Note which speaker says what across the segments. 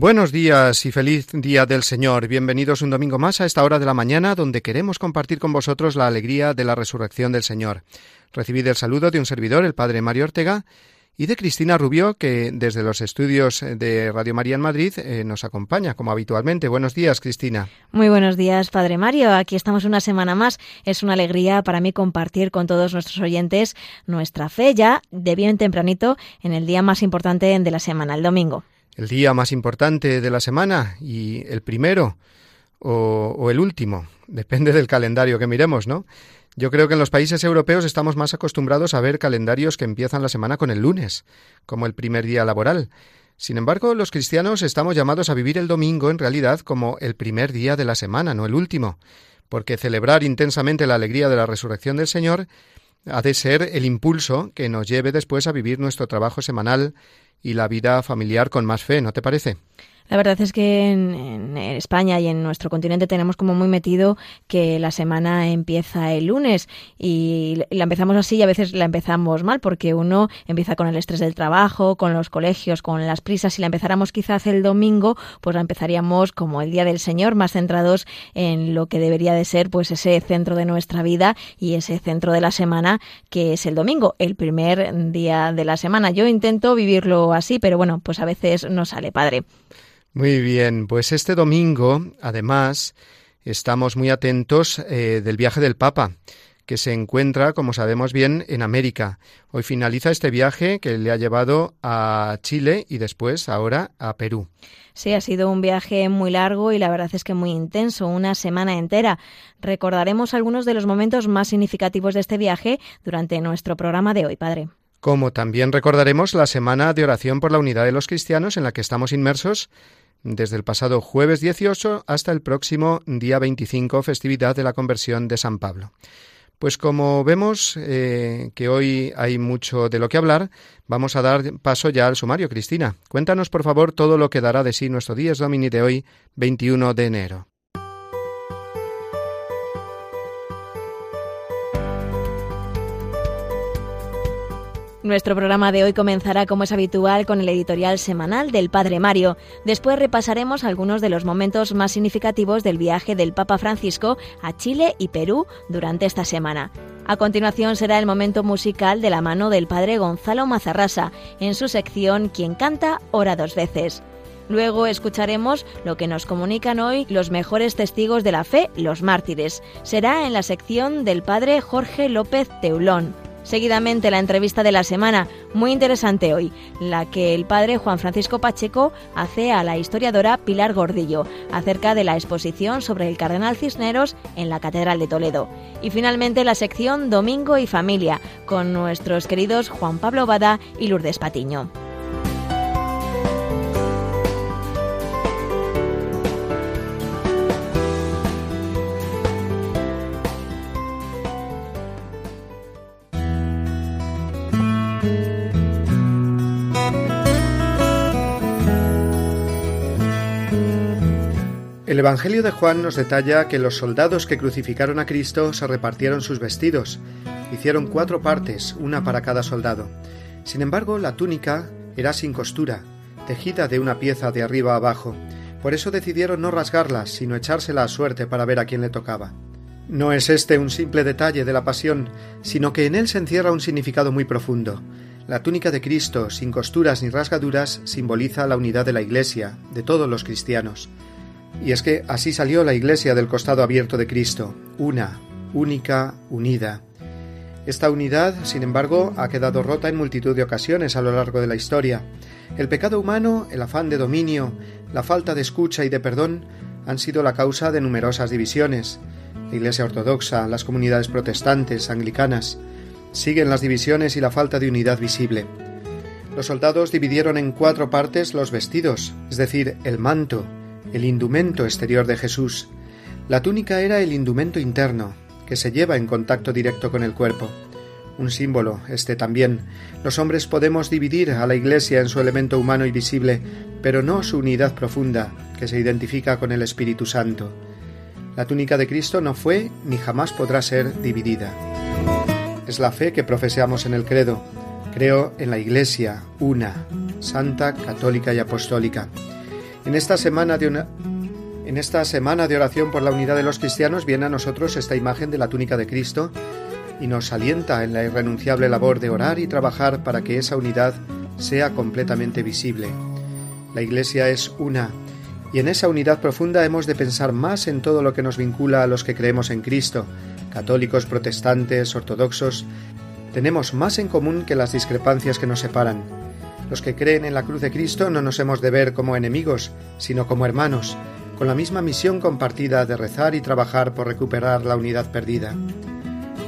Speaker 1: Buenos días y feliz día del Señor. Bienvenidos un domingo más a esta hora de la mañana donde queremos compartir con vosotros la alegría de la resurrección del Señor. Recibid el saludo de un servidor, el Padre Mario Ortega, y de Cristina Rubio, que desde los estudios de Radio María en Madrid eh, nos acompaña, como habitualmente. Buenos días, Cristina.
Speaker 2: Muy buenos días, Padre Mario. Aquí estamos una semana más. Es una alegría para mí compartir con todos nuestros oyentes nuestra fe ya de bien tempranito en el día más importante de la semana, el domingo
Speaker 1: el día más importante de la semana y el primero o, el último, depende del calendario que miremos, ¿no? Yo creo que en los países europeos estamos más acostumbrados a ver calendarios que empiezan la semana con el lunes, como el primer día laboral. Sin embargo, los cristianos estamos llamados a vivir el domingo en realidad como el primer día de la semana, no el último, porque celebrar intensamente la alegría de la resurrección del Señor ha de ser el impulso que nos lleve después a vivir nuestro trabajo semanal y la vida familiar con más fe, ¿no te parece?
Speaker 2: La verdad es que en, España y en nuestro continente tenemos como muy metido que la semana empieza el lunes y la empezamos así y a veces la empezamos mal porque uno empieza con el estrés del trabajo, con los colegios, con las prisas. Si la empezáramos quizás el domingo, pues la empezaríamos como el Día del Señor, más centrados en lo que debería de ser pues ese centro de nuestra vida y ese centro de la semana que es el domingo, el primer día de la semana. Yo intento vivirlo así, pero bueno, pues a veces no sale padre.
Speaker 1: Muy bien, pues este domingo, además, estamos muy atentos eh, del viaje del Papa, que se encuentra, como sabemos bien, en América. Hoy finaliza este viaje que le ha llevado a Chile y después ahora a Perú.
Speaker 2: Sí, ha sido un viaje muy largo y la verdad es que muy intenso, una semana entera. Recordaremos algunos de los momentos más significativos de este viaje durante nuestro programa de hoy, padre
Speaker 1: como también recordaremos la semana de oración por la unidad de los cristianos en la que estamos inmersos desde el pasado jueves 18 hasta el próximo día 25, festividad de la conversión de San Pablo. Pues como vemos eh, que hoy hay mucho de lo que hablar, vamos a dar paso ya al sumario. Cristina, cuéntanos por favor todo lo que dará de sí nuestro Días Domini de hoy, 21 de enero.
Speaker 2: Nuestro programa de hoy comenzará, como es habitual, con el editorial semanal del Padre Mario. Después repasaremos algunos de los momentos más significativos del viaje del Papa Francisco a Chile y Perú durante esta semana. A continuación será el momento musical de la mano del Padre Gonzalo Mazarrasa, en su sección Quien canta, ora dos veces. Luego escucharemos lo que nos comunican hoy los mejores testigos de la fe, los mártires. Será en la sección del Padre Jorge López Teulón. Seguidamente la entrevista de la semana, muy interesante hoy, la que el padre Juan Francisco Pacheco hace a la historiadora Pilar Gordillo acerca de la exposición sobre el cardenal Cisneros en la Catedral de Toledo. Y finalmente la sección Domingo y Familia con nuestros queridos Juan Pablo Bada y Lourdes Patiño.
Speaker 1: El Evangelio de Juan nos detalla que los soldados que crucificaron a Cristo se repartieron sus vestidos. Hicieron cuatro partes, una para cada soldado. Sin embargo, la túnica era sin costura, tejida de una pieza de arriba abajo. Por eso decidieron no rasgarla, sino echársela a suerte para ver a quién le tocaba. No es este un simple detalle de la pasión, sino que en él se encierra un significado muy profundo. La túnica de Cristo, sin costuras ni rasgaduras, simboliza la unidad de la Iglesia, de todos los cristianos. Y es que así salió la Iglesia del costado abierto de Cristo, una, única, unida. Esta unidad, sin embargo, ha quedado rota en multitud de ocasiones a lo largo de la historia. El pecado humano, el afán de dominio, la falta de escucha y de perdón han sido la causa de numerosas divisiones. la Iglesia Ortodoxa, las comunidades protestantes, anglicanas, siguen las divisiones y la falta de unidad visible. Los soldados dividieron en cuatro partes los vestidos, es decir, el manto, el indumento exterior de Jesús. La túnica era el indumento interno, que se lleva en contacto directo con el cuerpo. Un símbolo, este también. Los hombres podemos dividir a la Iglesia en su elemento humano y visible, pero no su unidad profunda, que se identifica con el Espíritu Santo. La túnica de Cristo no fue ni jamás podrá ser dividida. Es la fe que profesamos en el credo. Creo en la Iglesia, una, santa, católica y apostólica. En esta semana de una... En esta semana de oración por la unidad de los cristianos viene a nosotros esta imagen de la túnica de Cristo y nos alienta en la irrenunciable labor de orar y trabajar para que esa unidad sea completamente visible. La Iglesia es una, y en esa unidad profunda hemos de pensar más en todo lo que nos vincula a los que creemos en Cristo, católicos, protestantes, ortodoxos. Tenemos más en común que las discrepancias que nos separan. Los que creen en la cruz de Cristo no nos hemos de ver como enemigos, sino como hermanos, con la misma misión compartida de rezar y trabajar por recuperar la unidad perdida.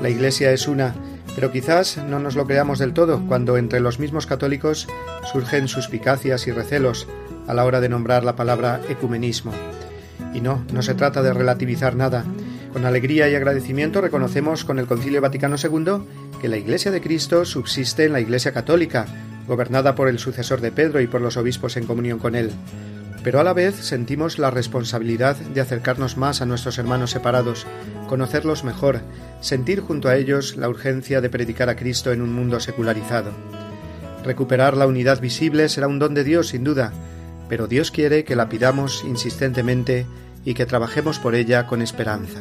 Speaker 1: La Iglesia es una, pero quizás no nos lo creamos del todo cuando entre los mismos católicos surgen suspicacias y recelos a la hora de nombrar la palabra ecumenismo. Y no, no se trata de relativizar nada. Con alegría y agradecimiento reconocemos con el Concilio Vaticano II que la Iglesia de Cristo subsiste en la Iglesia Católica, gobernada por el sucesor de Pedro y por los obispos en comunión con él. Pero a la vez sentimos la responsabilidad de acercarnos más a nuestros hermanos separados, conocerlos mejor, sentir junto a ellos la urgencia de predicar a Cristo en un mundo secularizado. Recuperar la unidad visible será un don de Dios, sin duda, pero Dios quiere que la pidamos insistentemente y que trabajemos por ella con esperanza.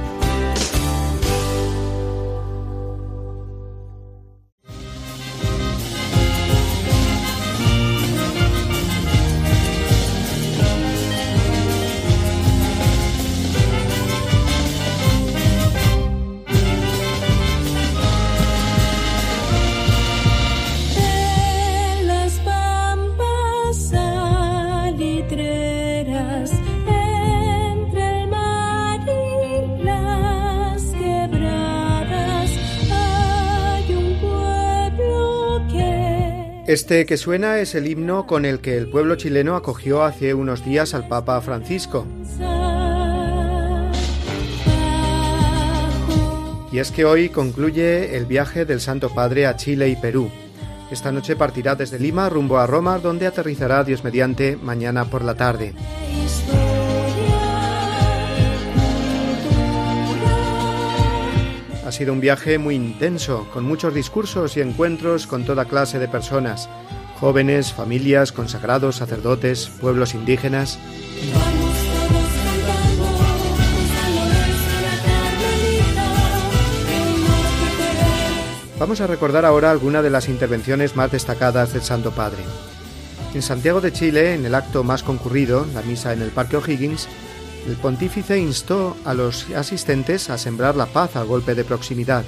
Speaker 1: Este que suena es el himno con el que el pueblo chileno acogió hace unos días al Papa Francisco. Y es que hoy concluye el viaje del Santo Padre a Chile y Perú. Esta noche partirá desde Lima rumbo a Roma, donde aterrizará Dios mediante mañana por la tarde. Ha sido un viaje muy intenso, con muchos discursos y encuentros con toda clase de personas, jóvenes, familias, consagrados, sacerdotes, pueblos indígenas. Vamos a recordar ahora algunas de las intervenciones más destacadas del Santo Padre. En Santiago de Chile, en el acto más concurrido, la misa en el Parque O'Higgins, el pontífice instó a los asistentes a sembrar la paz al golpe de proximidad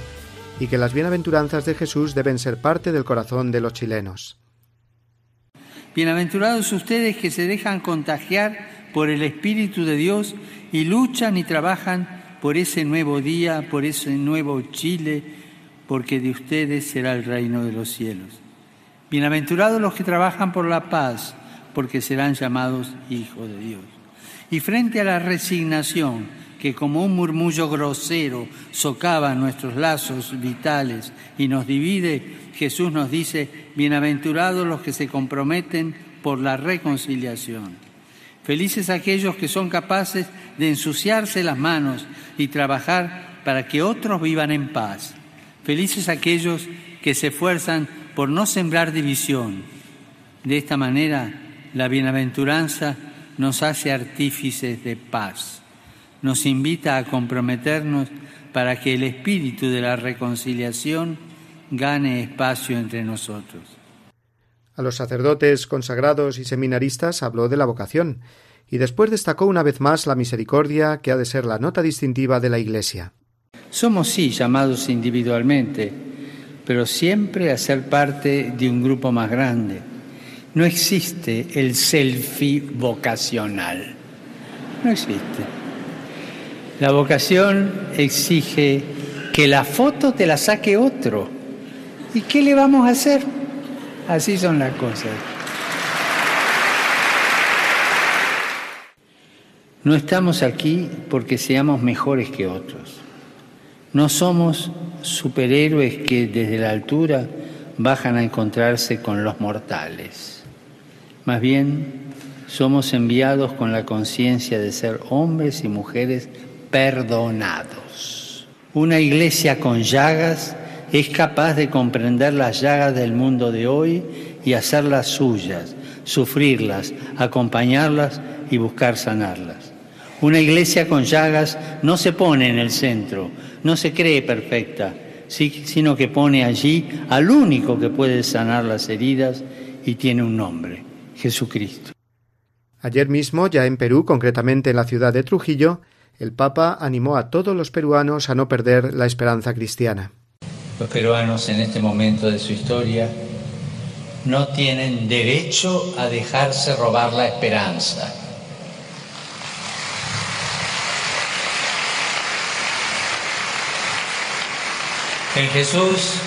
Speaker 1: y que las bienaventuranzas de Jesús deben ser parte del corazón de los chilenos.
Speaker 3: Bienaventurados ustedes que se dejan contagiar por el Espíritu de Dios y luchan y trabajan por ese nuevo día, por ese nuevo Chile, porque de ustedes será el reino de los cielos. Bienaventurados los que trabajan por la paz, porque serán llamados hijos de Dios. Y frente a la resignación que como un murmullo grosero socava nuestros lazos vitales y nos divide, Jesús nos dice, bienaventurados los que se comprometen por la reconciliación. Felices aquellos que son capaces de ensuciarse las manos y trabajar para que otros vivan en paz. Felices aquellos que se esfuerzan por no sembrar división. De esta manera, la bienaventuranza nos hace artífices de paz, nos invita a comprometernos para que el espíritu de la reconciliación gane espacio entre nosotros.
Speaker 1: A los sacerdotes consagrados y seminaristas habló de la vocación, y después destacó una vez más la misericordia que ha de ser la nota distintiva de la Iglesia.
Speaker 3: Somos sí llamados individualmente, pero siempre a ser parte de un grupo más grande. No existe el selfie vocacional. No existe. La vocación exige que la foto te la saque otro. ¿Y qué le vamos a hacer? Así son las cosas. No estamos aquí porque seamos mejores que otros. No somos superhéroes que desde la altura bajan a encontrarse con los mortales. Más bien, somos enviados con la conciencia de ser hombres y mujeres perdonados. Una iglesia con llagas es capaz de comprender las llagas del mundo de hoy y hacerlas suyas, sufrirlas, acompañarlas y buscar sanarlas. Una iglesia con llagas no se pone en el centro, no se cree perfecta, sino que pone allí al único que puede sanar las heridas y tiene un nombre, Jesucristo.
Speaker 1: Ayer mismo, ya en Perú, concretamente en la ciudad de Trujillo, el Papa animó a todos los peruanos a no perder la esperanza cristiana.
Speaker 4: Los peruanos en este momento de su historia no tienen derecho a dejarse robar la esperanza. En Jesús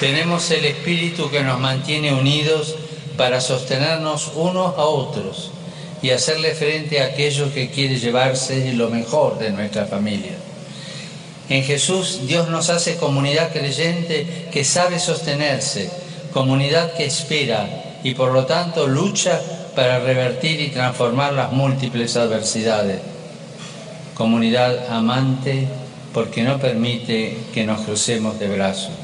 Speaker 4: tenemos el Espíritu que nos mantiene unidos para sostenernos unos a otros y hacerle frente a aquello que quiere llevarse lo mejor de nuestra familia. En Jesús Dios nos hace comunidad creyente que sabe sostenerse, comunidad que espera y por lo tanto lucha para revertir y transformar las múltiples adversidades. Comunidad amante porque no permite que nos crucemos de brazos.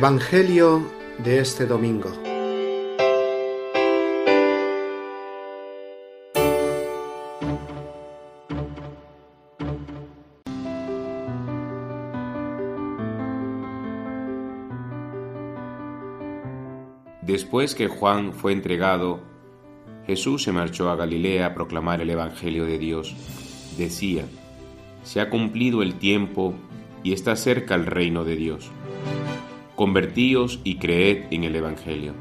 Speaker 1: Evangelio de este domingo.
Speaker 5: Después que Juan fue entregado, Jesús se marchó a Galilea a proclamar el Evangelio de Dios. Decía, se ha cumplido el tiempo y está cerca el reino de Dios convertíos y creed en el Evangelio.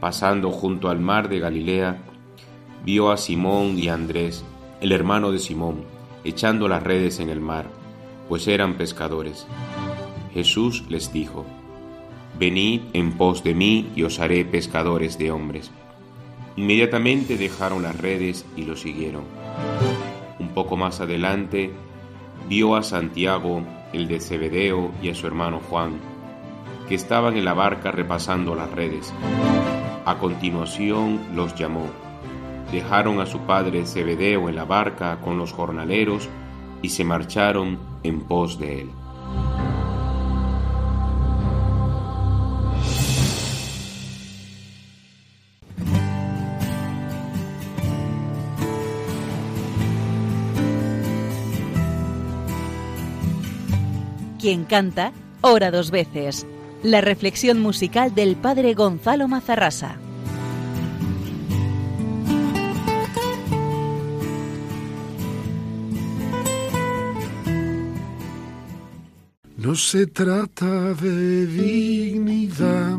Speaker 5: Pasando junto al mar de Galilea, vio a Simón y a Andrés, el hermano de Simón, echando las redes en el mar, pues eran pescadores. Jesús les dijo, Venid en pos de mí y os haré pescadores de hombres. Inmediatamente dejaron las redes y lo siguieron. Un poco más adelante vio a Santiago, el de Cebedeo, y a su hermano Juan, que estaban en la barca repasando las redes. A continuación los llamó. Dejaron a su padre Cebedeo en la barca con los jornaleros y se marcharon en pos de él.
Speaker 6: Quien canta, ora dos veces. La reflexión musical del padre Gonzalo Mazarrasa.
Speaker 7: No se trata de dignidad,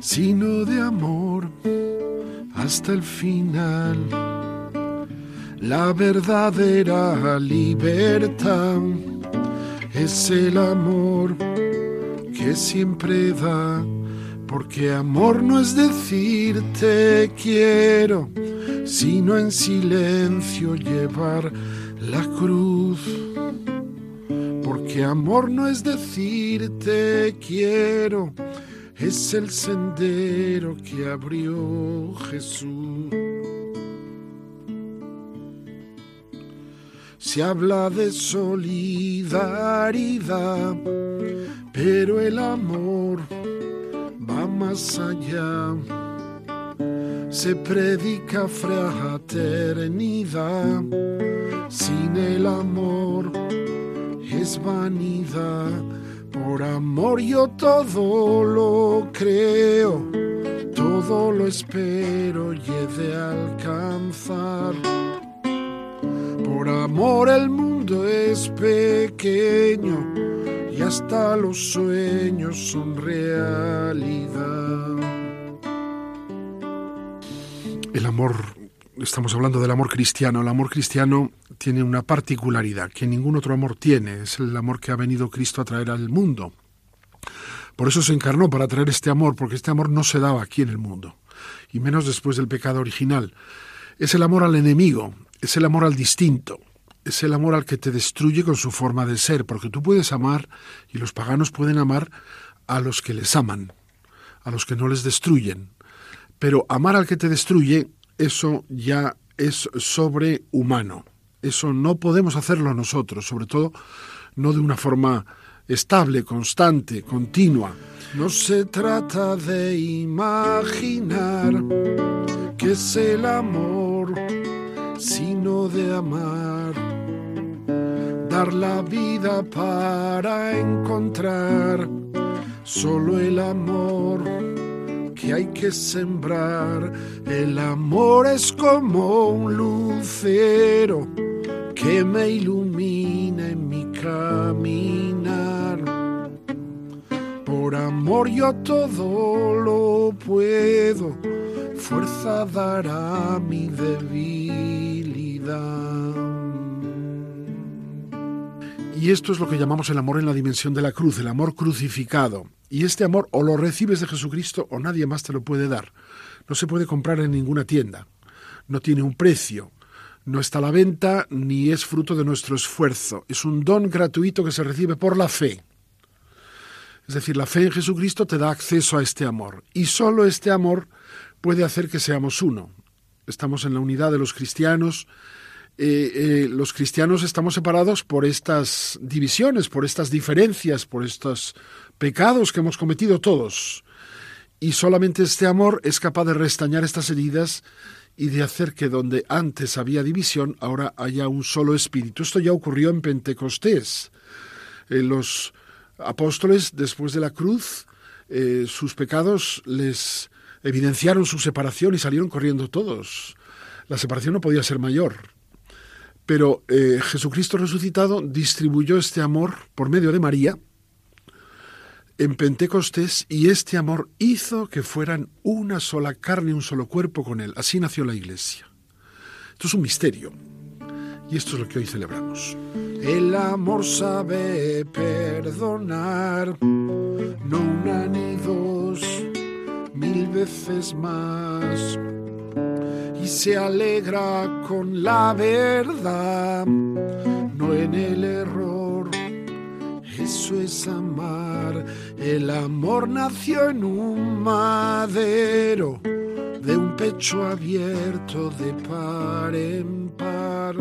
Speaker 7: sino de amor hasta el final. La verdadera libertad es el amor que siempre da, porque amor no es decir te quiero, sino en silencio llevar la cruz. Porque amor no es decir te quiero, es el sendero que abrió Jesús. Se habla de solidaridad, pero el amor va más allá. Se predica fraternidad, sin el amor es vanidad. Por amor yo todo lo creo, todo lo espero y he de alcanzar. Por amor el mundo es pequeño y hasta los sueños son realidad. El amor, estamos hablando del amor cristiano, el amor cristiano tiene una particularidad que ningún otro amor tiene, es el amor que ha venido Cristo a traer al mundo. Por eso se encarnó para traer este amor, porque este amor no se daba aquí en el mundo, y menos después del pecado original. Es el amor al enemigo, es el amor al distinto, es el amor al que te destruye con su forma de ser, porque tú puedes amar y los paganos pueden amar a los que les aman, a los que no les destruyen. Pero amar al que te destruye, eso ya es sobrehumano. Eso no podemos hacerlo nosotros, sobre todo no de una forma estable, constante, continua. No se trata de imaginar que es el amor, sino de amar. Dar la vida para encontrar solo el amor que hay que sembrar. El amor es como un lucero que me ilumina en mi caminar. Por amor yo todo lo puedo, fuerza dará mi debilidad. Y esto es lo que llamamos el amor en la dimensión de la cruz, el amor crucificado. Y este amor o lo recibes de Jesucristo o nadie más te lo puede dar. No se puede comprar en ninguna tienda. No tiene un precio. No está a la venta ni es fruto de nuestro esfuerzo. Es un don gratuito que se recibe por la fe. Es decir, la fe en Jesucristo te da acceso a este amor. Y solo este amor puede hacer que seamos uno. Estamos en la unidad de los cristianos. Eh, eh, los cristianos estamos separados por estas divisiones, por estas diferencias, por estos pecados que hemos cometido todos. Y solamente este amor es capaz de restañar estas heridas y de hacer que donde antes había división, ahora haya un solo espíritu. Esto ya ocurrió en Pentecostés. Eh, los apóstoles, después de la cruz, sus pecados les evidenciaron su separación y salieron corriendo todos. La separación no podía ser mayor. Pero eh, Jesucristo resucitado distribuyó este amor por medio de María, en Pentecostés y este amor hizo que fueran una sola carne, un solo cuerpo con él. Así nació la iglesia. Esto es un misterio y esto es lo que hoy celebramos. El amor sabe perdonar, no una ni dos, mil veces más. se alegra con la verdad, no en el error. Eso es amar. El amor nació en un madero de un pecho abierto de par en par.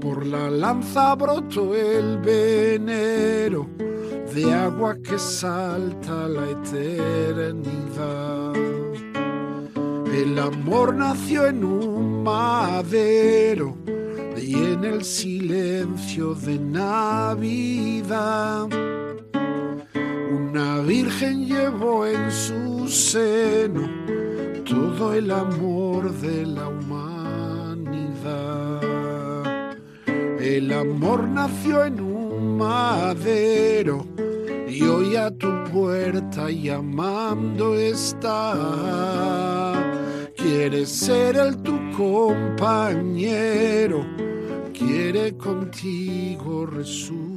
Speaker 7: Por la lanza brotó el venero de agua que salta la eternidad. El amor nació en un madero y en el silencio de Navidad. Una virgen llevó en su seno todo el amor de la humanidad. El amor nació en un madero y hoy a tu puerta llamando está. Quiere ser el tu compañero, quiere contigo resucitar.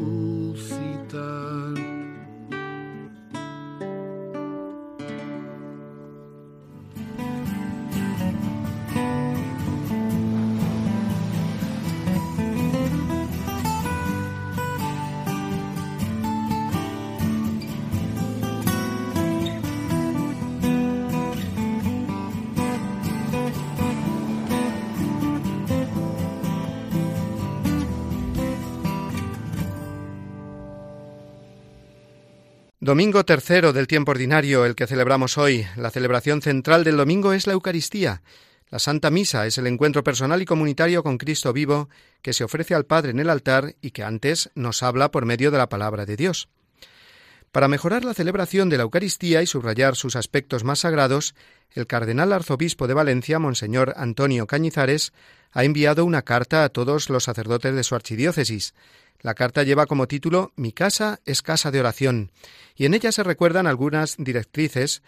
Speaker 1: Domingo tercero del tiempo ordinario, el que celebramos hoy. La celebración central del domingo es la Eucaristía. La Santa Misa es el encuentro personal y comunitario con Cristo vivo que se ofrece al Padre en el altar y que antes nos habla por medio de la palabra de Dios. Para mejorar la celebración de la Eucaristía y subrayar sus aspectos más sagrados, el cardenal arzobispo de Valencia, Monseñor Antonio Cañizares, ha enviado una carta a todos los sacerdotes de su archidiócesis, la carta lleva como título Mi casa es casa de oración, y en ella se recuerdan algunas directrices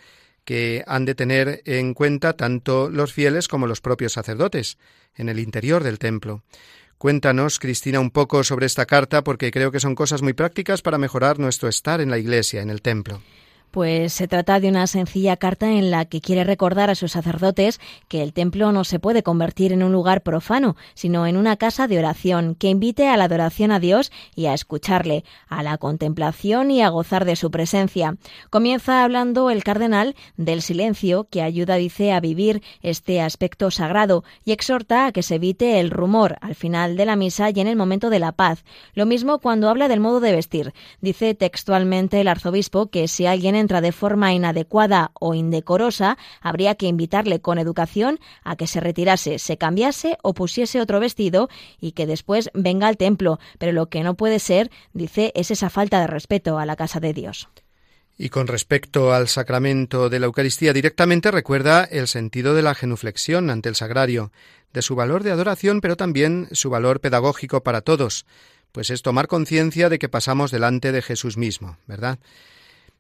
Speaker 1: que han de tener en cuenta tanto los fieles como los propios sacerdotes en el interior del templo. Cuéntanos, Cristina, un poco sobre esta carta porque creo que son cosas muy prácticas para mejorar nuestro estar en la iglesia, en el templo.
Speaker 2: Pues se trata de una sencilla carta en la que quiere recordar a sus sacerdotes que el templo no se puede convertir en un lugar profano, sino en una casa de oración que invite a la adoración a Dios y a escucharle, a la contemplación y a gozar de su presencia. Comienza hablando el cardenal del silencio que ayuda, dice, a vivir este aspecto sagrado y exhorta a que se evite el rumor al final de la misa y en el momento de la paz. Lo mismo cuando habla del modo de vestir. Dice textualmente el arzobispo que si alguien de forma inadecuada o indecorosa, habría que invitarle con educación a que se retirase, se cambiase o pusiese otro vestido y que después venga al templo. Pero lo que no puede ser, dice, es esa falta de respeto a la casa de Dios.
Speaker 1: Y con respecto al sacramento de la Eucaristía directamente recuerda el sentido de la genuflexión ante el sagrario, de su valor de adoración, pero también su valor pedagógico para todos, pues es tomar conciencia de que pasamos delante de Jesús mismo, ¿verdad?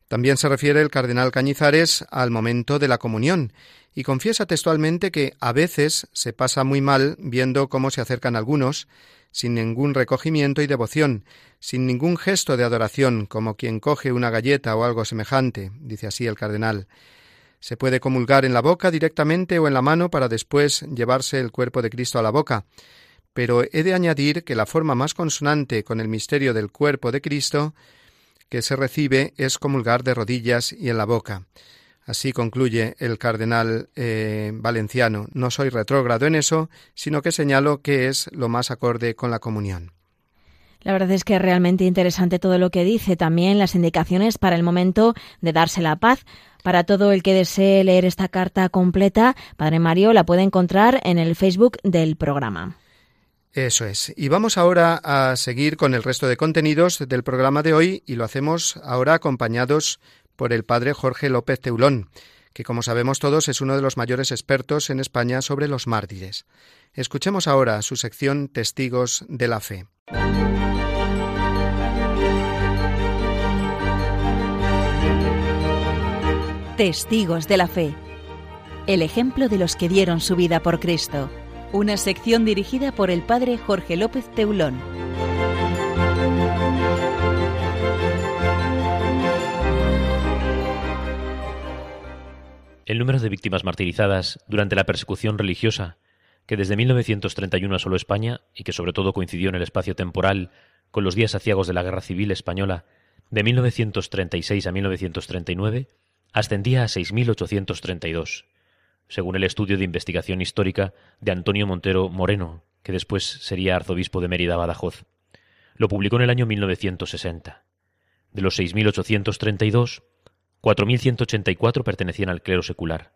Speaker 1: También se refiere el cardenal Cañizares al momento de la comunión y confiesa textualmente que a veces se pasa muy mal viendo cómo se acercan algunos, sin ningún recogimiento y devoción, sin ningún gesto de adoración, como quien coge una galleta o algo semejante, dice así el cardenal. Se puede comulgar en la boca directamente o en la mano para después llevarse el cuerpo de Cristo a la boca, pero he de añadir que la forma más consonante con el misterio del cuerpo de Cristo que se recibe es comulgar de rodillas y en la boca. Así concluye el cardenal eh, valenciano. No soy retrógrado en eso, sino que señalo que es lo más acorde con la comunión.
Speaker 2: La verdad es que es realmente interesante todo lo que dice, también las indicaciones para el momento de darse la paz. Para todo el que desee leer esta carta completa, Padre Mario la puede encontrar en el Facebook del programa.
Speaker 1: Eso es. Y vamos ahora a seguir con el resto de contenidos del programa de hoy y lo hacemos ahora acompañados por el padre Jorge López Teulón, que como sabemos todos es uno de los mayores expertos en España sobre los mártires. Escuchemos ahora su sección Testigos de la Fe.
Speaker 6: Testigos de la Fe. El ejemplo de los que dieron su vida por Cristo una sección dirigida por el padre Jorge López Teulón.
Speaker 8: El número de víctimas martirizadas durante la persecución religiosa, que desde 1931 asoló España y que sobre todo coincidió en el espacio temporal con los días aciagos de la Guerra Civil Española de 1936 a 1939, ascendía a 6.832, según el estudio de investigación histórica de Antonio Montero Moreno, que después sería arzobispo de Mérida Badajoz. Lo publicó en el año 1960. De los 6.832, 4.184 pertenecían al clero secular.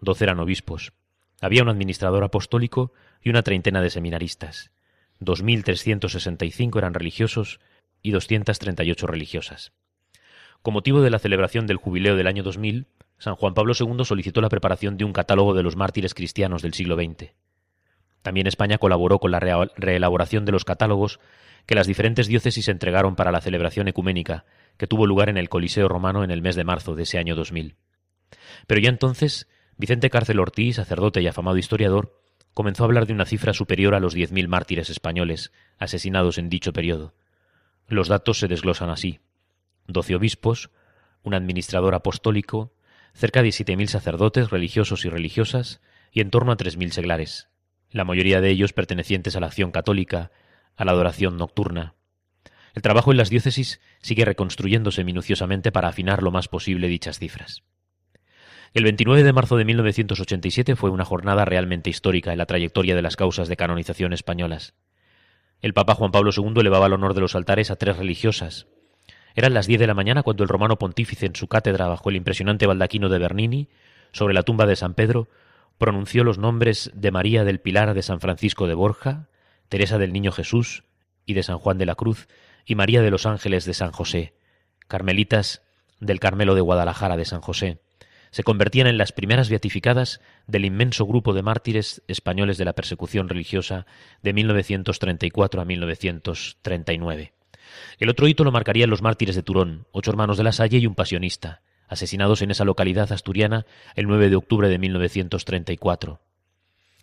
Speaker 8: Doce eran obispos. Había un administrador apostólico y una treintena de seminaristas. 2.365 eran religiosos y 238 religiosas. Con motivo de la celebración del jubileo del año 2000, San Juan Pablo II solicitó la preparación de un catálogo de los mártires cristianos del siglo XX. También España colaboró con la reelaboración de los catálogos que las diferentes diócesis entregaron para la celebración ecuménica, que tuvo lugar en el Coliseo romano en el mes de marzo de ese año 2000. Pero ya entonces, Vicente Cárcel Ortiz, sacerdote y afamado historiador, comenzó a hablar de una cifra superior a los 10.000 mártires españoles asesinados en dicho periodo. Los datos se desglosan así. Doce obispos, un administrador apostólico, cerca de 7.000 sacerdotes religiosos y religiosas y en torno a 3.000 seglares, la mayoría de ellos pertenecientes a la acción católica, a la adoración nocturna. El trabajo en las diócesis sigue reconstruyéndose minuciosamente para afinar lo más posible dichas cifras. El 29 de marzo de 1987 fue una jornada realmente histórica en la trayectoria de las causas de canonización españolas. El Papa Juan Pablo II elevaba el honor de los altares a tres religiosas. Eran las diez de la mañana cuando el romano pontífice en su cátedra bajo el impresionante baldaquino de Bernini, sobre la tumba de San Pedro, pronunció los nombres de María del Pilar de San Francisco de Borja, Teresa del Niño Jesús y de San Juan de la Cruz, y María de los Ángeles de San José, Carmelitas del Carmelo de Guadalajara de San José, se convertían en las primeras beatificadas del inmenso grupo de mártires españoles de la persecución religiosa de 1934 a 1939. El otro hito lo marcarían los mártires de Turón, ocho hermanos de la Salle y un pasionista, asesinados en esa localidad asturiana el 9 de octubre de 1934.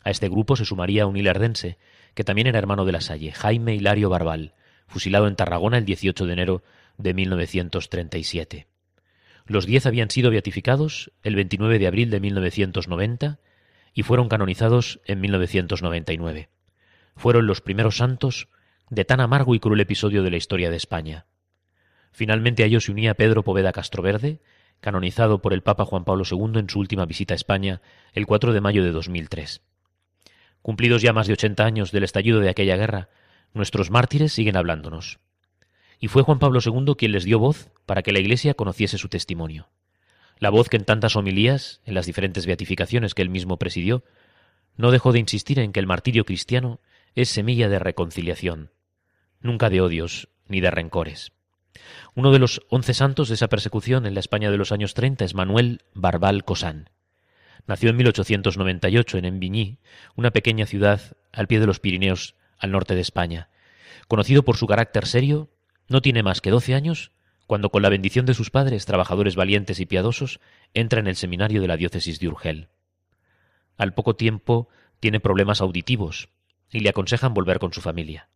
Speaker 8: A este grupo se sumaría un hilardense, que también era hermano de la Salle, Jaime Hilario Barbal, fusilado en Tarragona el 18 de enero de 1937. Los diez habían sido beatificados el 29 de abril de 1990 y fueron canonizados en 1999. Fueron los primeros santos de tan amargo y cruel episodio de la historia de España. Finalmente a ellos se unía Pedro Poveda Castroverde, canonizado por el Papa Juan Pablo II en su última visita a España el 4 de mayo de 2003. Cumplidos ya más de 80 años del estallido de aquella guerra, nuestros mártires siguen hablándonos y fue Juan Pablo II quien les dio voz para que la Iglesia conociese su testimonio. La voz que en tantas homilías, en las diferentes beatificaciones que él mismo presidió, no dejó de insistir en que el martirio cristiano es semilla de reconciliación, nunca de odios ni de rencores. Uno de los once santos de esa persecución en la España de los años treinta es Manuel Barbal Cosán. Nació en 1898 en Envigny, una pequeña ciudad al pie de los Pirineos, al norte de España. Conocido por su carácter serio, no tiene más que doce años cuando con la bendición de sus padres, trabajadores valientes y piadosos, entra en el seminario de la diócesis de Urgel. Al poco tiempo tiene problemas auditivos y le aconsejan volver con su familia.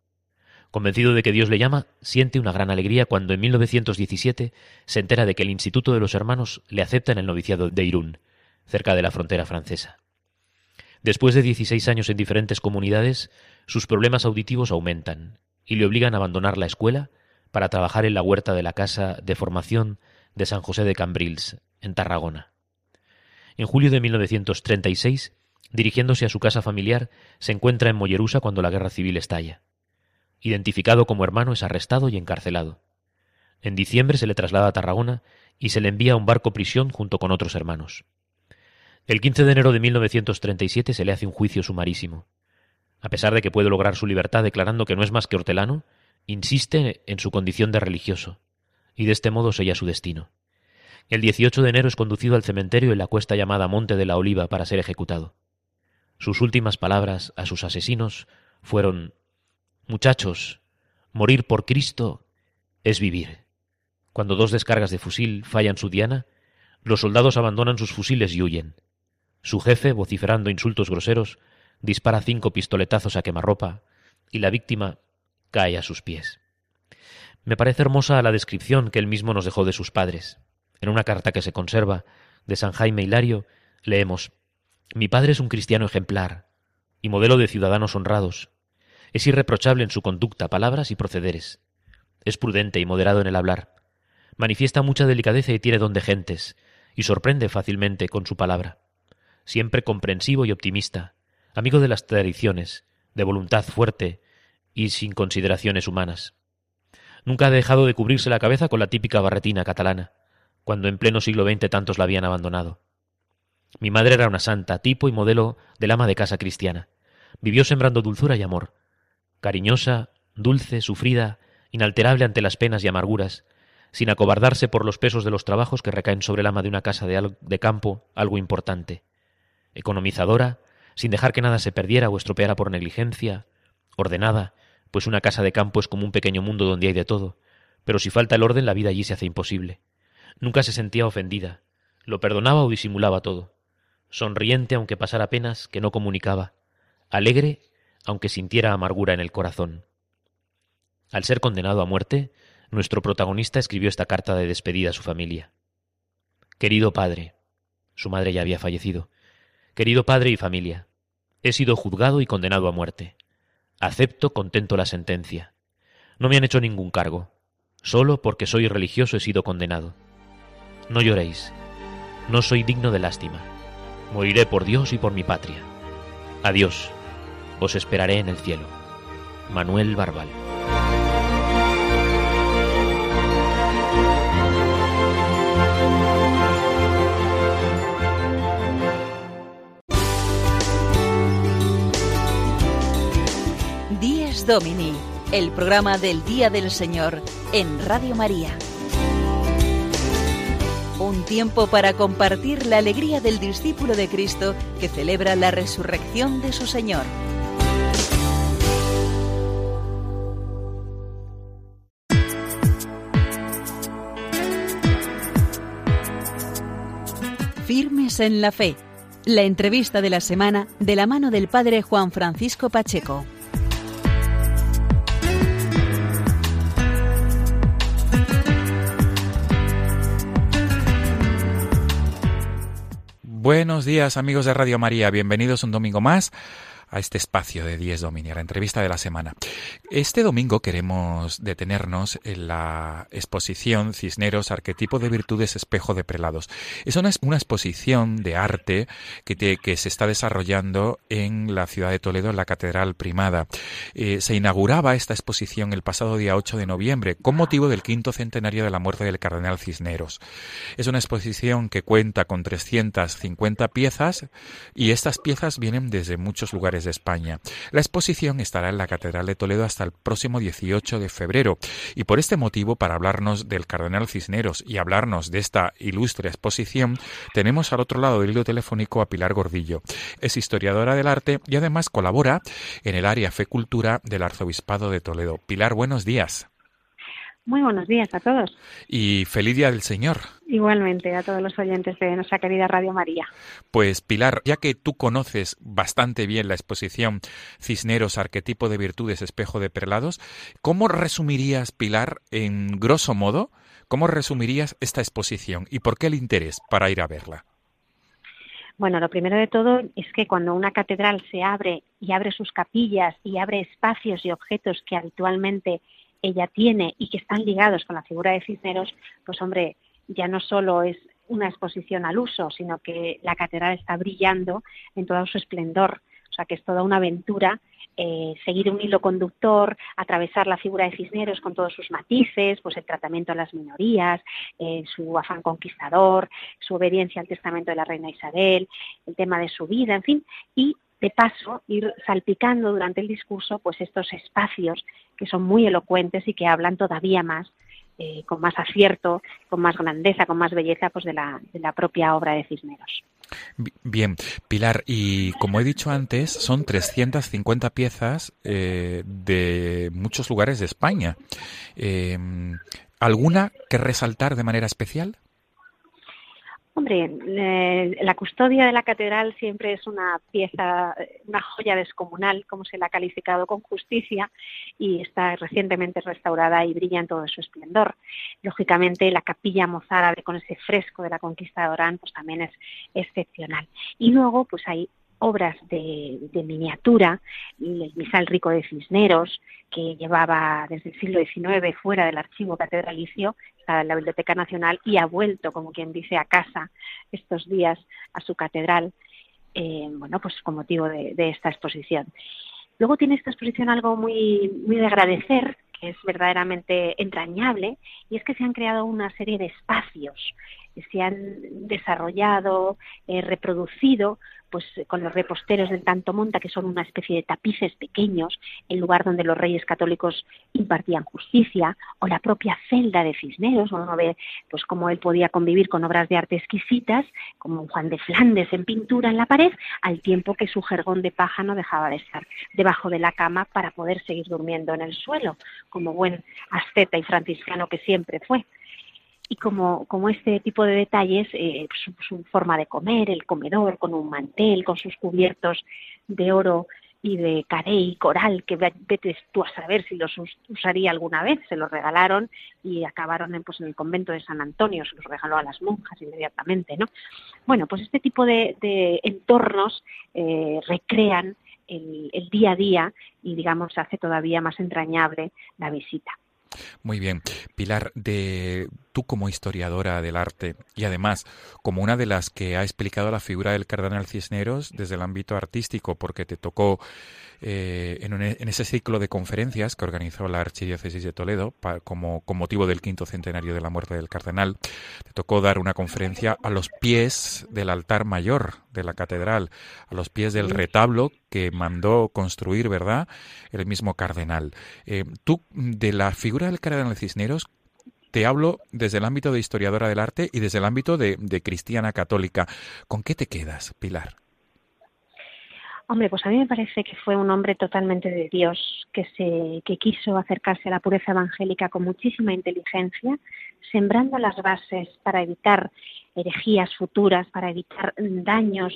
Speaker 8: Convencido de que Dios le llama, siente una gran alegría cuando en 1917 se entera de que el Instituto de los Hermanos le acepta en el noviciado de Irún, cerca de la frontera francesa. Después de 16 años en diferentes comunidades, sus problemas auditivos aumentan y le obligan a abandonar la escuela para trabajar en la huerta de la Casa de Formación de San José de Cambrils, en Tarragona. En julio de 1936, dirigiéndose a su casa familiar, se encuentra en Mollerusa cuando la guerra civil estalla. Identificado como hermano, es arrestado y encarcelado. En diciembre se le traslada a Tarragona y se le envía a un barco prisión junto con otros hermanos. El 15 de enero de 1937 se le hace un juicio sumarísimo. A pesar de que puede lograr su libertad declarando que no es más que hortelano, insiste en su condición de religioso, y de este modo sella su destino. El 18 de enero es conducido al cementerio en la cuesta llamada Monte de la Oliva para ser ejecutado. Sus últimas palabras a sus asesinos fueron Muchachos, morir por Cristo es vivir. Cuando dos descargas de fusil fallan su diana, los soldados abandonan sus fusiles y huyen. Su jefe, vociferando insultos groseros, dispara cinco pistoletazos a quemarropa, y la víctima cae a sus pies. Me parece hermosa la descripción que él mismo nos dejó de sus padres. En una carta que se conserva de San Jaime Hilario, Leemos, Mi padre es un cristiano ejemplar y modelo de ciudadanos honrados. Es irreprochable en su conducta, palabras y procederes. Es prudente y moderado en el hablar. Manifiesta mucha delicadeza y tiene don de gentes, y sorprende fácilmente con su palabra. Siempre comprensivo y optimista, amigo de las tradiciones, de voluntad fuerte y sin consideraciones humanas. Nunca ha dejado de cubrirse la cabeza con la típica barretina catalana, cuando en pleno siglo XX tantos la habían abandonado. Mi madre era una santa, tipo y modelo del ama de casa cristiana. Vivió sembrando dulzura y amor. Cariñosa, dulce, sufrida, inalterable ante las penas y amarguras, sin acobardarse por los pesos de los trabajos que recaen sobre el ama de una casa de, de campo, algo importante. Economizadora, sin dejar que nada se perdiera o estropeara por negligencia, ordenada, pues una casa de campo es como un pequeño mundo donde hay de todo, pero si falta el orden la vida allí se hace imposible. Nunca se sentía ofendida, lo perdonaba o disimulaba todo, sonriente aunque pasara penas que no comunicaba, alegre aunque sintiera amargura en el corazón. Al ser condenado a muerte, nuestro protagonista escribió esta carta de despedida a su familia. Querido padre, su madre ya había fallecido, querido padre y familia, he sido juzgado y condenado a muerte. Acepto contento la sentencia. No me han hecho ningún cargo. Solo porque soy religioso he sido condenado. No lloréis. No soy digno de lástima. Moriré por Dios y por mi patria. Adiós. Os esperaré en el cielo. Manuel Barbal.
Speaker 6: Díez Domini, el programa del Día del Señor en Radio María. Un tiempo para compartir la alegría del discípulo de Cristo que celebra la resurrección de su Señor. En la fe. La entrevista de la semana de la mano del Padre Juan Francisco Pacheco.
Speaker 9: Buenos días amigos de Radio María, bienvenidos un domingo más a este espacio de 10 Domini, la entrevista de la semana. Este domingo queremos detenernos en la exposición Cisneros, arquetipo de virtudes, espejo de prelados. Es una, exposición de arte que, que, se está desarrollando en la ciudad de Toledo, en la Catedral Primada. Eh, se inauguraba esta exposición el pasado día 8 de noviembre con motivo del quinto centenario de la muerte del cardenal Cisneros. Es una exposición que cuenta con 350 piezas y estas piezas vienen desde muchos lugares de España. La exposición estará en la Catedral de Toledo hasta el próximo 18 de febrero y por este motivo, para hablarnos del Cardenal Cisneros y hablarnos de esta ilustre exposición, tenemos al otro lado del hilo telefónico a Pilar Gordillo. Es historiadora del arte y además colabora en el área Fe Cultura del Arzobispado de Toledo. Pilar, buenos días.
Speaker 10: Muy buenos días a todos.
Speaker 9: Y feliz día del Señor.
Speaker 10: Igualmente a todos los oyentes de nuestra querida Radio María.
Speaker 9: Pues Pilar, ya que tú conoces bastante bien la exposición Cisneros, arquetipo de virtudes, espejo de prelados, ¿cómo resumirías, Pilar, en grosso modo, cómo resumirías esta exposición y por qué el interés para ir a verla?
Speaker 10: Bueno, lo primero de todo es que cuando una catedral se abre y abre sus capillas y abre espacios y objetos que habitualmente ella tiene y que están ligados con la figura de Cisneros, pues hombre, ya no solo es una exposición al uso, sino que la catedral está brillando en todo su esplendor. O sea, que es toda una aventura eh, seguir un hilo conductor, atravesar la figura de Cisneros con todos sus matices, pues el tratamiento a las minorías, eh, su afán conquistador, su obediencia al testamento de la reina Isabel, el tema de su vida, en fin, y de paso ir salpicando durante el discurso pues estos espacios que son muy elocuentes y que hablan todavía más eh, con más acierto, con más grandeza, con más belleza pues de la, de la propia obra de Cisneros.
Speaker 9: Bien, Pilar, y como he dicho antes, son 350 piezas eh, de muchos lugares de España. Eh, ¿Alguna que resaltar de manera especial?
Speaker 10: Hombre, eh, la custodia de la catedral siempre es una pieza, una joya descomunal, como se la ha calificado con justicia, y está recientemente restaurada y brilla en todo su esplendor. Lógicamente, la capilla mozárabe con ese fresco de la conquista de Orán, pues también es excepcional. Y luego, pues hay obras de, miniatura, el misal rico de Cisneros, que llevaba desde el siglo XIX fuera del archivo catedralicio, en la Biblioteca Nacional y ha vuelto, como quien dice, a casa estos días a su catedral, eh, bueno, pues con motivo de, de, esta exposición. Luego tiene esta exposición algo muy, muy de agradecer, que es verdaderamente entrañable, y es que se han creado una serie de espacios se han desarrollado, eh, reproducido, pues con los reposteros del Tanto Monta, que son una especie de tapices pequeños, el lugar donde los reyes católicos impartían justicia, o la propia celda de Cisneros, uno ve pues cómo él podía convivir con obras de arte exquisitas, como Juan de Flandes en pintura en la pared, al tiempo que su jergón de paja no dejaba de estar debajo de la cama para poder seguir durmiendo en el suelo, como buen asceta y franciscano que siempre fue y como, como este tipo de detalles, eh, su, forma de comer, el comedor con un mantel, con sus cubiertos de oro y de carey y coral, que vete tú a saber si los usaría alguna vez, se los regalaron y acabaron en, pues, en el convento de San Antonio, se los regaló a las monjas inmediatamente, ¿no? Bueno, pues este tipo de, entornos eh, recrean el día a día y, digamos, hace todavía más entrañable la visita.
Speaker 9: Muy bien. Pilar, de tú como historiadora del arte y además como una de las que ha explicado la figura del cardenal Cisneros desde el ámbito artístico, porque te tocó eh, en, ese ciclo de conferencias que organizó la Archidiócesis de Toledo como con motivo del quinto centenario de la muerte del cardenal, te tocó dar una conferencia a los pies del altar mayor de la catedral, a los pies del retablo que mandó construir, ¿verdad?, el mismo cardenal. Eh, tú, de la figura del cardenal Cisneros, te hablo desde el ámbito de historiadora del arte y desde el ámbito de, cristiana católica. ¿Con qué te quedas, Pilar?
Speaker 10: Hombre, pues a mí me parece que fue un hombre totalmente de Dios, que, se, que quiso acercarse a la pureza evangélica con muchísima inteligencia, sembrando las bases para evitar herejías futuras, para evitar daños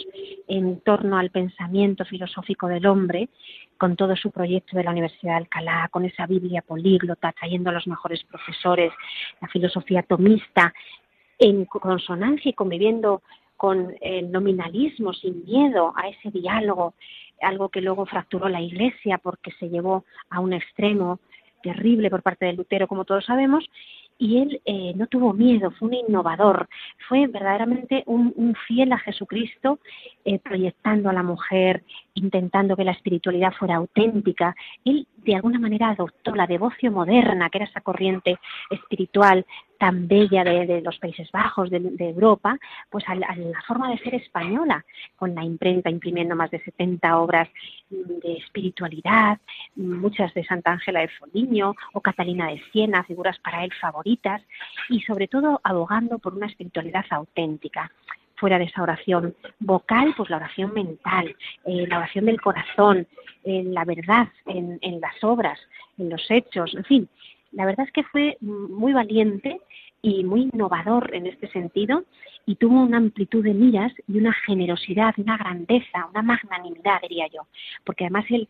Speaker 10: en torno al pensamiento filosófico del hombre, con todo su proyecto de la Universidad de Alcalá, con esa Biblia políglota, trayendo a los mejores profesores, la filosofía tomista, en consonancia y conviviendo con el nominalismo, sin miedo a ese diálogo, algo que luego fracturó la Iglesia porque se llevó a un extremo terrible por parte de Lutero, como todos sabemos, y él eh, no tuvo miedo, fue un innovador, fue verdaderamente un, fiel a Jesucristo, eh, proyectando a la mujer, intentando que la espiritualidad fuera auténtica. Él de alguna manera adoptó la devoción moderna, que era esa corriente espiritual tan bella de, los Países Bajos, de, Europa, pues a, la forma de ser española, con la imprenta imprimiendo más de 70 obras de espiritualidad, muchas de Santa Ángela de Foligno o Catalina de Siena, figuras para él favoritas, y sobre todo abogando por una espiritualidad auténtica fuera de esa oración vocal, pues la oración mental, eh, la oración del corazón, en la verdad, en, las obras, en los hechos, en fin. La verdad es que fue muy valiente y muy innovador en este sentido y tuvo una amplitud de miras y una generosidad, una grandeza, una magnanimidad, diría yo, porque además él,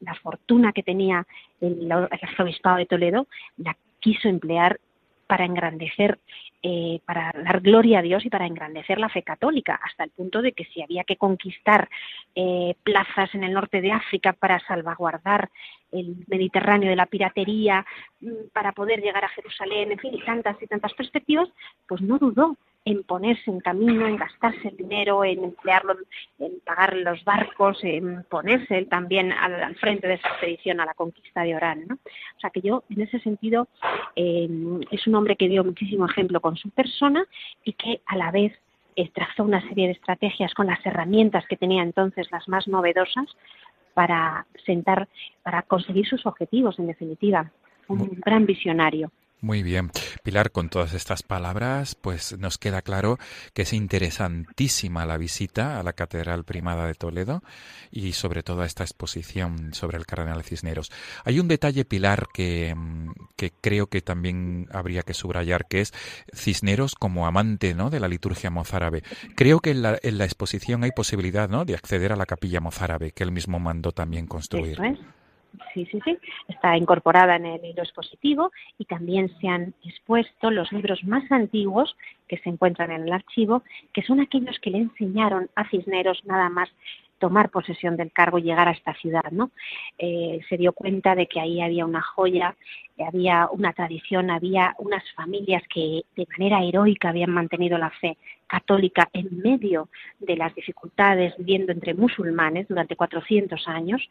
Speaker 10: la, fortuna que tenía el arzobispado de Toledo la quiso emplear para engrandecer, eh, para dar gloria a Dios y para engrandecer la fe católica, hasta el punto de que si había que conquistar eh, plazas en el norte de África para salvaguardar el Mediterráneo de la piratería, mm, para poder llegar a Jerusalén, en fin, y tantas y tantas perspectivas, pues no dudó en ponerse en camino, en gastarse el dinero, en emplearlo, en pagar los barcos, en ponerse él también al, frente de esa expedición a la conquista de Orán. ¿no? O sea que yo, en ese sentido, eh, es un hombre que dio muchísimo ejemplo con su persona y que a la vez eh, trazó una serie de estrategias con las herramientas que tenía entonces las más novedosas para sentar, para conseguir sus objetivos, en definitiva. Un gran visionario.
Speaker 9: Muy bien. Pilar, con todas estas palabras, pues nos queda claro que es interesantísima la visita a la Catedral Primada de Toledo y sobre todo a esta exposición sobre el Cardenal Cisneros. Hay un detalle, Pilar, que, mm, que creo que también habría que subrayar, que es Cisneros como amante ¿no? de la liturgia mozárabe. Creo que en la, exposición hay posibilidad ¿no? de acceder a la capilla mozárabe, que él mismo mandó también construir.
Speaker 10: Sí, sí, sí. Está incorporada en el hilo expositivo y también se han expuesto los libros más antiguos que se encuentran en el archivo, que son aquellos que le enseñaron a Cisneros nada más tomar posesión del cargo y llegar a esta ciudad, ¿no? Eh, se dio cuenta de que ahí había una joya, había una tradición, había unas familias que de manera heroica habían mantenido la fe católica en medio de las dificultades viviendo entre musulmanes durante 400 años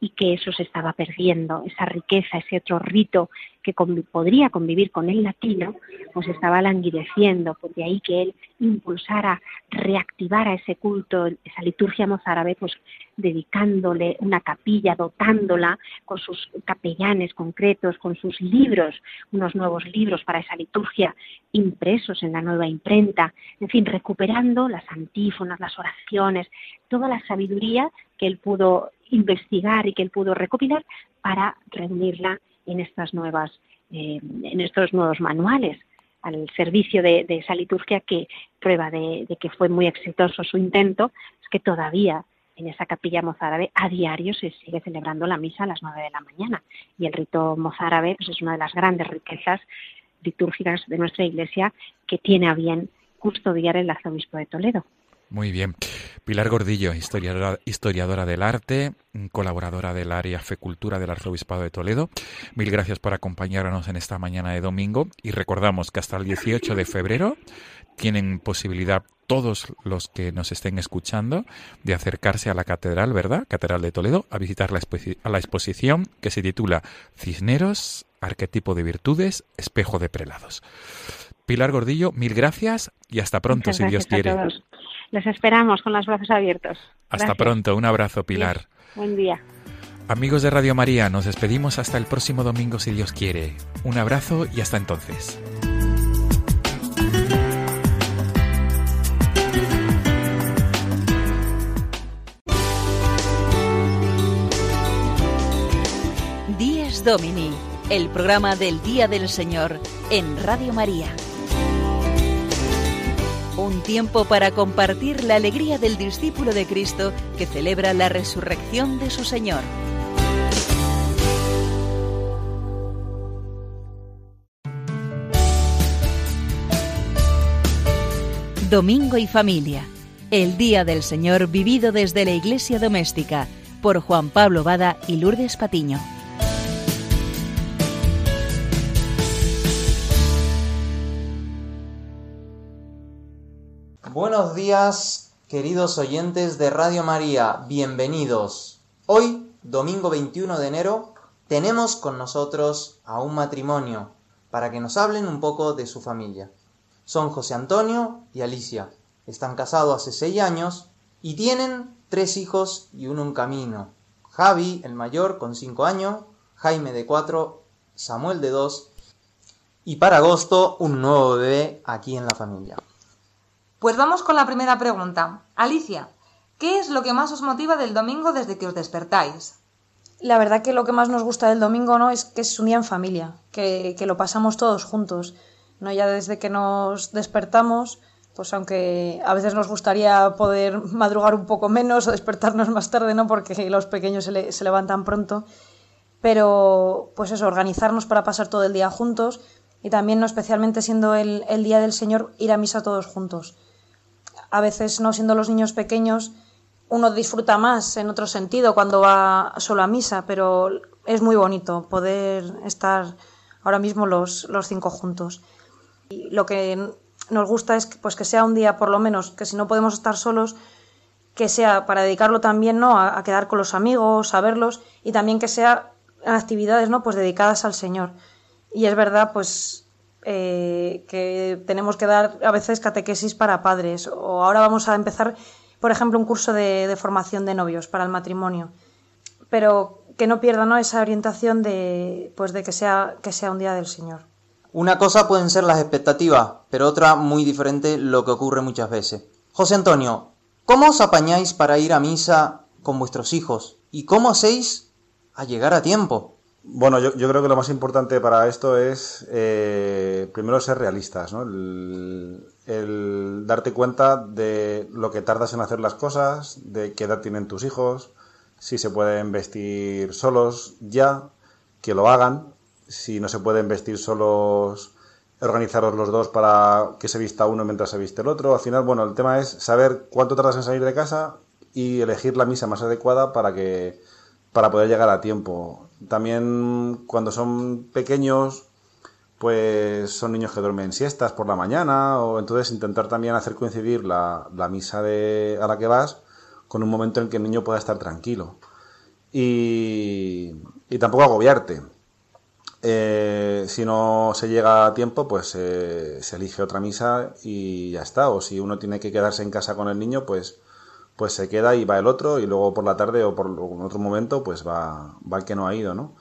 Speaker 10: y que eso se estaba perdiendo, esa riqueza, ese otro rito que podría convivir con el latino, pues estaba languideciendo, pues de ahí que él impulsara, reactivara ese culto, esa liturgia mozárabe, pues dedicándole una capilla, dotándola con sus capellanes concretos, con sus libros, unos nuevos libros para esa liturgia impresos en la nueva imprenta, en fin, recuperando las antífonas, las oraciones, toda la sabiduría que él pudo investigar y que él pudo recopilar para reunirla en estas nuevas, eh, en estos nuevos manuales al servicio de, esa liturgia que prueba de, de, que fue muy exitoso su intento, es que todavía en esa capilla mozárabe a diario se sigue celebrando la misa a las nueve de la mañana y el rito mozárabe pues, es una de las grandes riquezas litúrgicas de nuestra Iglesia que tiene a bien custodiar el arzobispo de Toledo.
Speaker 9: Muy bien. Pilar Gordillo, historiadora, historiadora del arte, colaboradora del área Fecultura del Arzobispado de Toledo. Mil gracias por acompañarnos en esta mañana de domingo y recordamos que hasta el 18 de febrero tienen posibilidad todos los que nos estén escuchando de acercarse a la catedral, ¿verdad? Catedral de Toledo, a visitar la, a la exposición que se titula Cisneros, arquetipo de virtudes, espejo de prelados. Pilar Gordillo, mil gracias y hasta pronto, si Dios quiere.
Speaker 10: Les esperamos con los brazos abiertos.
Speaker 9: Hasta pronto, un abrazo, Pilar.
Speaker 10: Buen día.
Speaker 9: Amigos de Radio María, nos despedimos hasta el próximo domingo, si Dios quiere. Un abrazo y hasta entonces.
Speaker 6: Días Domini, el programa del Día del Señor en Radio María. Un tiempo para compartir la alegría del discípulo de Cristo que celebra la resurrección de su Señor. Domingo y familia. El Día del Señor vivido desde la Iglesia Doméstica por Juan Pablo Bada y Lourdes Patiño.
Speaker 11: Buenos días, queridos oyentes de Radio María, bienvenidos. Hoy, domingo 21 de enero, tenemos con nosotros a un matrimonio para que nos hablen un poco de su familia. Son José Antonio y Alicia. Están casados hace seis años y tienen tres hijos y uno en camino. Javi, el mayor, con cinco años, Jaime de cuatro, Samuel de dos y para agosto un nuevo bebé aquí en la familia.
Speaker 12: Pues vamos con la primera pregunta. Alicia, ¿qué es lo que más os motiva del domingo desde que os despertáis?
Speaker 13: La verdad que lo que más nos gusta del domingo no es que es un día en familia, que, que lo pasamos todos juntos. No ya desde que nos despertamos, pues aunque a veces nos gustaría poder madrugar un poco menos o despertarnos más tarde, ¿no? Porque los pequeños se, se levantan pronto. Pero, pues eso, organizarnos para pasar todo el día juntos y también, no especialmente siendo el, el Día del Señor, ir a misa todos juntos a veces no siendo los niños pequeños, uno disfruta más en otro sentido cuando va solo a misa, pero es muy bonito poder estar ahora mismo los, los cinco juntos. Y lo que nos gusta es que, pues que sea un día, por lo menos, que si no podemos estar solos, que sea para dedicarlo también ¿no? a, quedar con los amigos, a verlos, y también que sea actividades ¿no? pues dedicadas al Señor. Y es verdad, pues eh, que tenemos que dar a veces catequesis para padres o ahora vamos a empezar, por ejemplo, un curso de, formación de novios para el matrimonio, pero que no pierda ¿no? esa orientación de, pues de que sea, que sea un día del Señor.
Speaker 11: Una cosa pueden ser las expectativas, pero otra muy diferente lo que ocurre muchas veces. José Antonio, ¿cómo os apañáis para ir a misa con vuestros hijos? ¿Y cómo hacéis a llegar a tiempo?
Speaker 14: Bueno, yo, creo que lo más importante para esto es eh, primero ser realistas, ¿no? el, darte cuenta de lo que tardas en hacer las cosas, de qué edad tienen tus hijos, si se pueden vestir solos ya, que lo hagan, si no se pueden vestir solos, organizaros los dos para que se vista uno mientras se viste el otro. Al final, bueno, el tema es saber cuánto tardas en salir de casa y elegir la misa más adecuada para que para poder llegar a tiempo. También cuando son pequeños, pues son niños que duermen siestas por la mañana, o entonces intentar también hacer coincidir la, misa de, a la que vas con un momento en que el niño pueda estar tranquilo. Y, y tampoco agobiarte. Eh, si no se llega a tiempo, pues eh, se elige otra misa y ya está. O si uno tiene que quedarse en casa con el niño, pues pues se queda y va el otro y luego por la tarde o por otro momento pues va, va el que no ha ido, ¿no?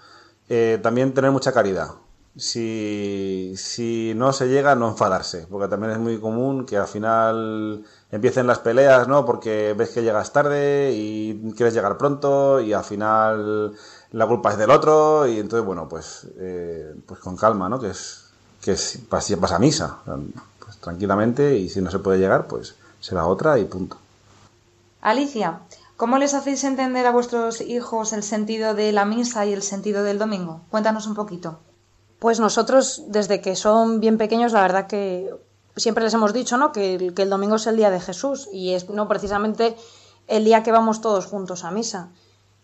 Speaker 14: Eh, también tener mucha caridad. Si, si no se llega, no enfadarse, porque también es muy común que al final empiecen las peleas, ¿no? Porque ves que llegas tarde y quieres llegar pronto y al final la culpa es del otro y entonces, bueno, pues, eh, pues con calma, ¿no? Que es, que es, pasa misa, pues tranquilamente y si no se puede llegar, pues será otra y punto.
Speaker 12: Alicia, ¿cómo les hacéis entender a vuestros hijos el sentido de la misa y el sentido del domingo? Cuéntanos un poquito.
Speaker 13: Pues nosotros, desde que son bien pequeños, la verdad que siempre les hemos dicho, ¿no? Que el, domingo es el día de Jesús y es no precisamente el día que vamos todos juntos a misa.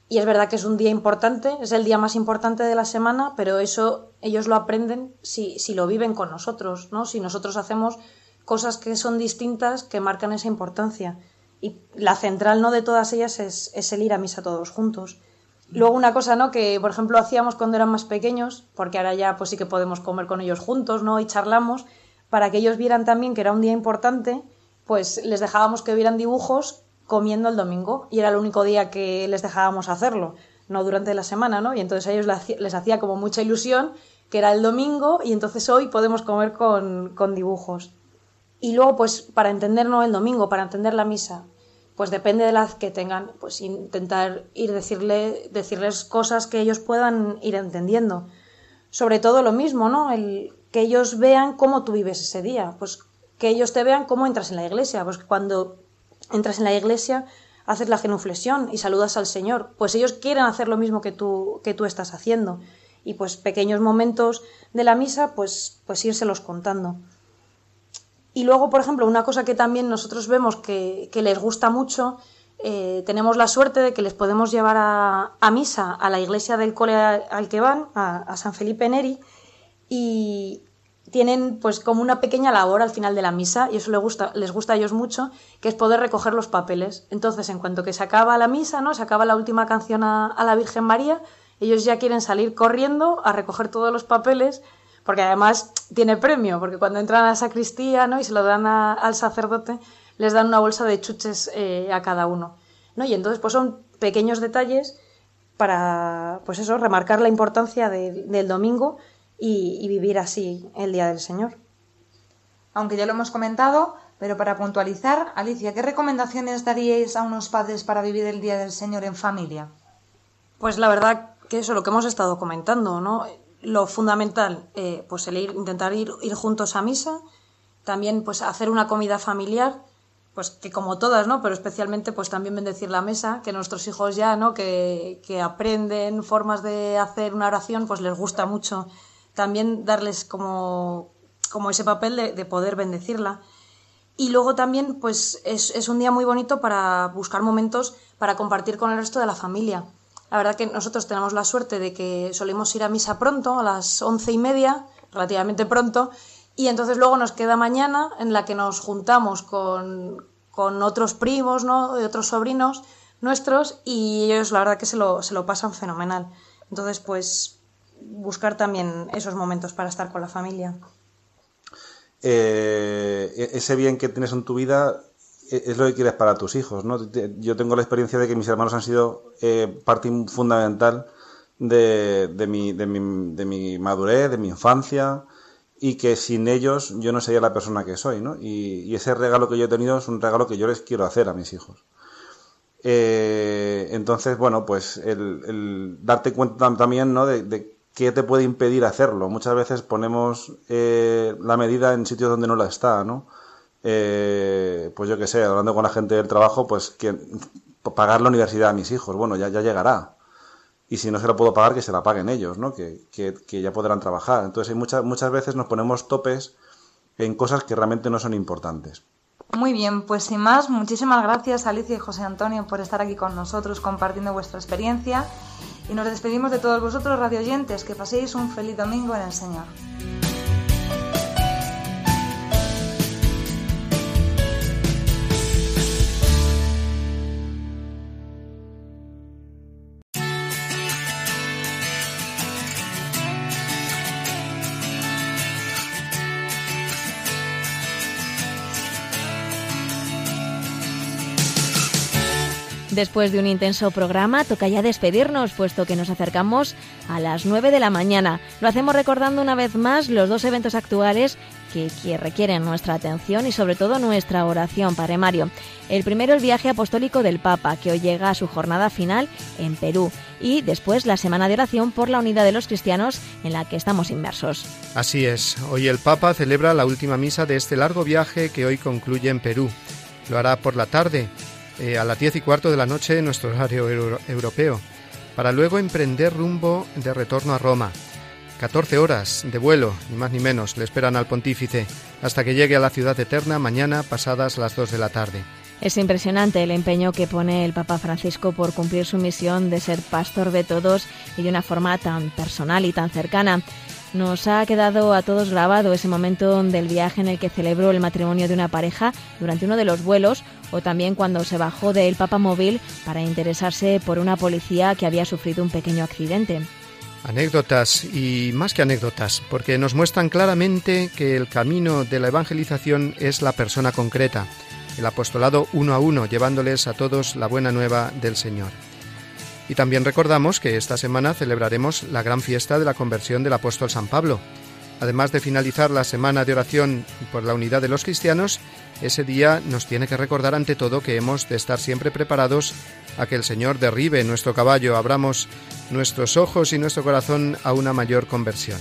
Speaker 13: Y es verdad que es un día importante, es el día más importante de la semana, pero eso ellos lo aprenden si, si lo viven con nosotros, ¿no? Si nosotros hacemos cosas que son distintas que marcan esa importancia y la central no de todas ellas es, el ir a misa todos juntos. Luego una cosa, ¿no? Que por ejemplo hacíamos cuando eran más pequeños, porque ahora ya pues sí que podemos comer con ellos juntos, ¿no? Y charlamos, para que ellos vieran también que era un día importante, pues les dejábamos que vieran dibujos comiendo el domingo y era el único día que les dejábamos hacerlo, no durante la semana, ¿no? Y entonces a ellos les hacía como mucha ilusión que era el domingo y entonces hoy podemos comer con, con dibujos. Y luego, pues, para entender no el domingo, para entender la misa, pues depende de la que tengan, pues intentar ir decirle, decirles cosas que ellos puedan ir entendiendo. Sobre todo lo mismo, ¿no? El que ellos vean cómo tú vives ese día, pues que ellos te vean cómo entras en la iglesia, pues cuando entras en la iglesia haces la genuflexión y saludas al Señor, pues ellos quieren hacer lo mismo que tú que tú estás haciendo y pues pequeños momentos de la misa, pues pues írselos contando. Y luego, por ejemplo, una cosa que también nosotros vemos que, les gusta mucho, eh, tenemos la suerte de que les podemos llevar a, misa a la iglesia del cole al que van, a, San Felipe Neri, y tienen pues como una pequeña labor al final de la misa, y eso les gusta, les gusta a ellos mucho, que es poder recoger los papeles. Entonces, en cuanto que se acaba la misa, ¿no? Se acaba la última canción a la Virgen María, ellos ya quieren salir corriendo a recoger todos los papeles porque además tiene premio, porque cuando entran a la sacristía ¿no? y se lo dan al sacerdote, les dan una bolsa de chuches eh, a cada uno. ¿no? Y entonces pues son pequeños detalles para, pues eso, remarcar la importancia del domingo y, y vivir así el Día del Señor.
Speaker 12: Aunque ya lo hemos comentado, pero para puntualizar, Alicia, ¿qué recomendaciones daríais a unos padres para vivir el Día del Señor en familia?
Speaker 13: Pues la verdad que eso, lo que hemos estado comentando, ¿no? Lo fundamental, eh, pues el intentar ir, ir, juntos a misa, también pues hacer una comida familiar, pues que como todas, ¿no? Pero especialmente pues también bendecir la mesa, que nuestros hijos ya, ¿no? Que, que aprenden formas de hacer una oración, pues les gusta mucho también darles como, como ese papel de, de poder bendecirla. Y luego también, pues es, es un día muy bonito para buscar momentos para compartir con el resto de la familia la verdad que nosotros tenemos la suerte de que solemos ir a misa pronto, a las once y media, relativamente pronto, y entonces luego nos queda mañana en la que nos juntamos con, otros primos, ¿no? De otros sobrinos nuestros y ellos la verdad que se lo, se lo pasan fenomenal. Entonces, pues buscar también esos momentos para estar con la familia.
Speaker 14: Eh, e-, ese bien que tienes en tu vida es lo que quieres para tus hijos, ¿no? Yo tengo la experiencia de que mis hermanos han sido eh, parte fundamental de, mi, de, mi, de, mi, madurez, de mi infancia, y que sin ellos yo no sería la persona que soy, ¿no? Y, ese regalo que yo he tenido es un regalo que yo les quiero hacer a mis hijos. Eh, entonces, bueno, pues el, darte cuenta también, ¿no? De, qué te puede impedir hacerlo. Muchas veces ponemos eh, la medida en sitios donde no la está, ¿no? Eh, pues yo qué sé, hablando con la gente del trabajo, pues que pagar la universidad a mis hijos, bueno, ya, ya llegará y si no se la puedo pagar, que se la paguen ellos, ¿no? Que, que, ya podrán trabajar. Entonces, hay muchas, muchas veces nos ponemos topes en cosas que realmente no son importantes.
Speaker 12: Muy bien, pues sin más, muchísimas gracias Alicia y José Antonio por estar aquí con nosotros compartiendo vuestra experiencia y nos despedimos de todos vosotros radioyentes, que paséis un feliz domingo en el Señor. Después de un intenso programa, toca ya despedirnos, puesto que nos acercamos a las 9 de la mañana. Lo hacemos recordando una vez más los dos eventos actuales que, requieren nuestra atención y sobre todo nuestra oración, Padre Mario. El primero, el viaje apostólico del Papa, que hoy llega a su jornada final en Perú. Y después la Semana de Oración por la Unidad de los Cristianos en la que estamos inmersos.
Speaker 1: Así es, hoy el Papa celebra la última misa de este largo viaje que hoy concluye en Perú. Lo hará por la tarde eh, a las diez y cuarto de la noche en nuestro horario europeo, para luego emprender rumbo de retorno a Roma. 14 horas de vuelo, ni más ni menos, le esperan al pontífice, hasta que llegue a la ciudad eterna mañana pasadas las 2 de la tarde.
Speaker 2: Es impresionante el empeño que pone el Papa Francisco por cumplir su misión de ser pastor de todos y de una forma tan personal y tan cercana. Nos ha quedado a todos grabado ese momento del viaje en el que celebró el matrimonio de una pareja durante uno de los vuelos o también cuando se bajó del Papa Móvil para interesarse por una policía que había sufrido un pequeño accidente.
Speaker 1: Anécdotas y más que anécdotas, porque nos muestran claramente que el camino de la evangelización es la persona concreta, el apostolado uno a uno, llevándoles a todos la buena nueva del Señor. Y también recordamos que esta semana celebraremos la gran fiesta de la conversión del apóstol San Pablo. Además de finalizar la semana de oración por la unidad de los cristianos, ese día nos tiene que recordar ante todo que hemos de estar siempre preparados a que el Señor derribe nuestro caballo, abramos nuestros ojos y nuestro corazón a una mayor conversión.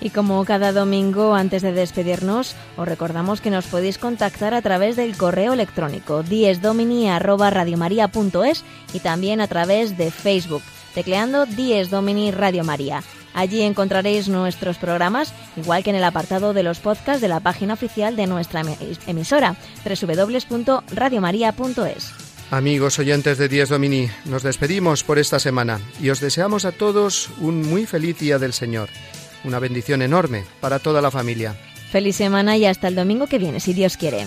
Speaker 2: Y como cada domingo, antes de despedirnos, os recordamos que nos podéis contactar a través del correo electrónico diesdomini@radiomaria.es y también a través de Facebook, tecleando Dies Domini Radio María. Allí encontraréis nuestros programas, igual que en el apartado de los podcasts de la página oficial de nuestra emisora, www.radiomaria.es.
Speaker 1: Amigos oyentes de Dies Domini, nos despedimos por esta semana y os deseamos a todos un muy feliz día del Señor una bendición enorme para toda la familia.
Speaker 2: Feliz semana y hasta el domingo que viene, si Dios quiere.